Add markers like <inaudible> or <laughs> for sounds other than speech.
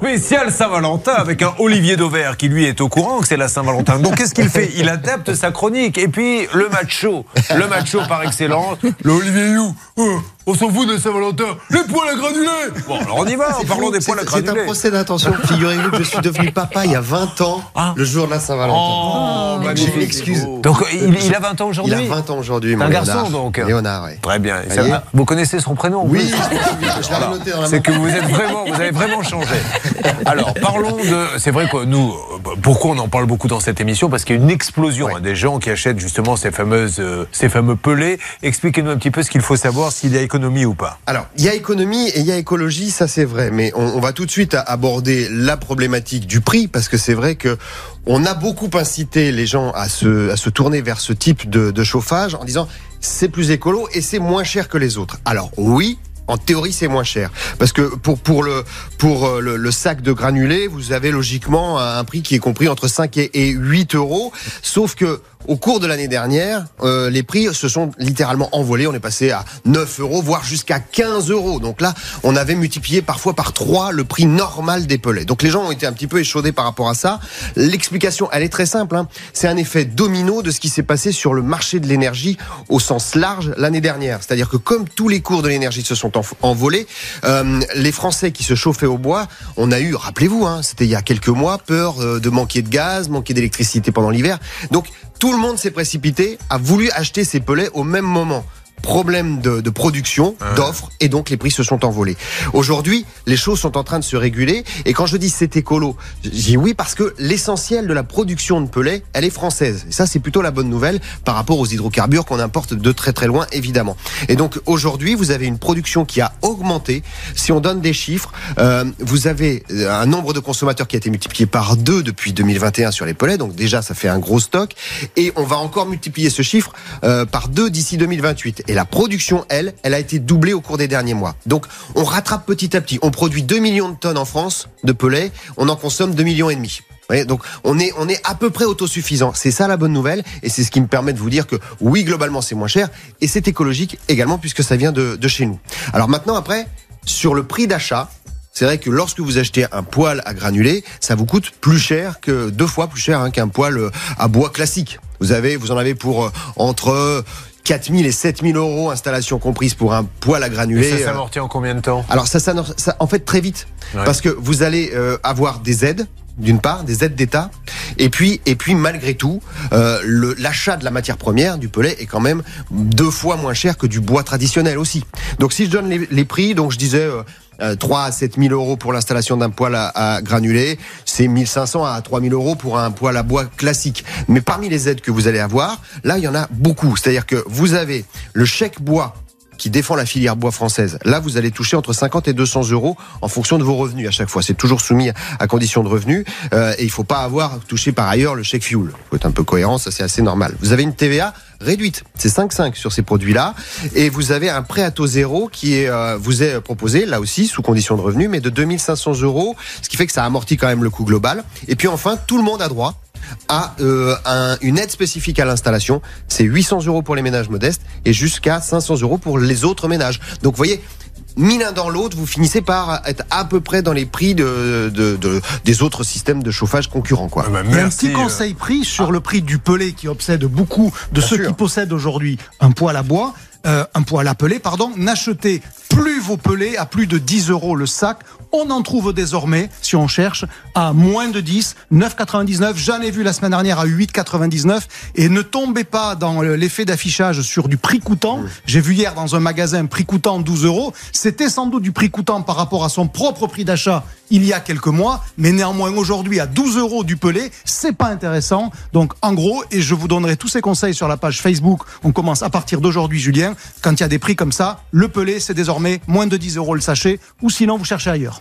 Spécial Saint-Valentin avec un Olivier Dauvert qui lui est au courant que c'est la Saint-Valentin. Donc qu'est-ce qu'il fait? Il adapte sa chronique. Et puis le macho, le macho par excellence, le Olivier You. Oh, on s'en fout de Saint-Valentin. Les poils à granulés Bon, alors on y va, parlons des poils à granulés. C'est un procès d'intention. <laughs> Figurez-vous que je suis devenu papa il y a 20 ans, ah. le jour de la Saint-Valentin. Oh, J'ai une excuse. Donc il, a 20 ans aujourd'hui Il a 20 ans aujourd'hui, Un garçon donc Léonard, oui. Très bien. vous connaissez son prénom Oui, <laughs> je l'avais noté dans la C'est que vous êtes vraiment, vous avez vraiment changé. Alors, parlons de. C'est vrai que nous, pourquoi on en parle beaucoup dans cette émission? Parce qu'il y a une explosion hein, des gens qui achètent justement ces fameuses, euh, ces fameux pelés. Expliquez-nous un petit peu ce qu'il faut savoir s'il y a Alors, il y a économie et il y a écologie, ça c'est vrai. Mais on, va tout de suite aborder la problématique du prix parce que c'est vrai que on a beaucoup incité les gens à se, tourner vers ce type de chauffage en disant c'est plus écolo et c'est moins cher que les autres. Alors oui, en théorie, c'est moins cher. Parce que pour, pour, le, pour euh, le, sac de granulés, vous avez logiquement un prix qui est compris entre 5 et 8 euros. Sauf que au cours de l'année dernière, euh, les prix se sont littéralement envolés. On est passé à 9 euros, voire jusqu'à 15 euros. Donc là, on avait multiplié parfois par 3 le prix normal des pelets. Donc les gens ont été un petit peu échaudés par rapport à ça. L'explication, elle est très simple. Hein. C'est un effet domino de ce qui s'est passé sur le marché de l'énergie au sens large l'année dernière. C'est-à-dire que comme tous les cours de l'énergie se sont envolés, euh, les Français qui se chauffaient au bois, on a eu, rappelez-vous, hein, c'était il y a quelques mois, peur euh, de manquer de gaz, manquer d'électricité pendant l'hiver. Donc tout le monde s'est précipité, a voulu acheter ses pellets au même moment problème de, de production, d'offres, et donc les prix se sont envolés. Aujourd'hui, les choses sont en train de se réguler, et quand je dis c'est écolo, je dis oui parce que l'essentiel de la production de pellets, elle est française. Et ça, c'est plutôt la bonne nouvelle par rapport aux hydrocarbures qu'on importe de très très loin, évidemment. Et donc aujourd'hui, vous avez une production qui a augmenté. Si on donne des chiffres, euh, vous avez un nombre de consommateurs qui a été multiplié par deux depuis 2021 sur les pellets, donc déjà ça fait un gros stock, et on va encore multiplier ce chiffre euh, par deux d'ici 2028. Et la production, elle, elle a été doublée au cours des derniers mois. Donc, on rattrape petit à petit. On produit 2 millions de tonnes en France de pelets, on en consomme 2 millions et demi. donc on est on est à peu près autosuffisant. C'est ça la bonne nouvelle et c'est ce qui me permet de vous dire que oui globalement c'est moins cher et c'est écologique également puisque ça vient de, de chez nous. Alors maintenant après sur le prix d'achat, c'est vrai que lorsque vous achetez un poêle à granulés, ça vous coûte plus cher que deux fois plus cher hein, qu'un poêle euh, à bois classique. Vous avez, vous en avez pour euh, entre 4000 et 7000 euros, installation comprise pour un poêle à granulés. Et ça s'amortit en combien de temps? Alors ça, ça, en fait très vite, parce que vous allez euh, avoir des aides d'une part, des aides d'État, et puis, et puis malgré tout, euh, l'achat de la matière première du pellet est quand même deux fois moins cher que du bois traditionnel aussi. Donc si je donne les, les prix, donc je disais. Euh, 3 euh, à 7 000 euros pour l'installation d'un poêle à, à granulés, c'est 1500 à 3 000 euros pour un poêle à bois classique. Mais parmi les aides que vous allez avoir, là, il y en a beaucoup. C'est-à-dire que vous avez le chèque bois qui défend la filière bois française. Là, vous allez toucher entre 50 et 200 euros en fonction de vos revenus à chaque fois. C'est toujours soumis à condition de revenus euh, et il faut pas avoir touché par ailleurs le chèque fuel. Il faut être un peu cohérent, ça c'est assez normal. Vous avez une TVA réduite, c'est 5,5 sur ces produits-là et vous avez un prêt à taux zéro qui est, euh, vous est proposé là aussi sous condition de revenus, mais de 2500 euros, ce qui fait que ça amortit quand même le coût global. Et puis enfin, tout le monde a droit à euh, une aide spécifique à l'installation. C'est 800 euros pour les ménages modestes et jusqu'à 500 euros pour les autres ménages. Donc vous voyez, mis l'un dans l'autre, vous finissez par être à peu près dans les prix de, des autres systèmes de chauffage concurrents. Quoi. Ah bah, un petit conseil prix sur le prix du pelé qui obsède beaucoup de ceux qui possèdent aujourd'hui un poêle à bois. Euh, un poêle à pelé, pardon, n'achetez plus vos pelés à plus de 10 euros le sac on en trouve désormais, si on cherche, à moins de 10, 9,99. J'en ai vu la semaine dernière à 8,99. Et ne tombez pas dans l'effet d'affichage sur du prix coûtant. J'ai vu hier dans un magasin prix coûtant 12 euros. C'était sans doute du prix coûtant par rapport à son propre prix d'achat il y a quelques mois. Mais néanmoins, aujourd'hui, à 12 euros du pelé, c'est pas intéressant. Donc, en gros, et je vous donnerai tous ces conseils sur la page Facebook. On commence à partir d'aujourd'hui, Julien. Quand il y a des prix comme ça, le pelé, c'est désormais moins de 10 euros le sachet. Ou sinon, vous cherchez ailleurs.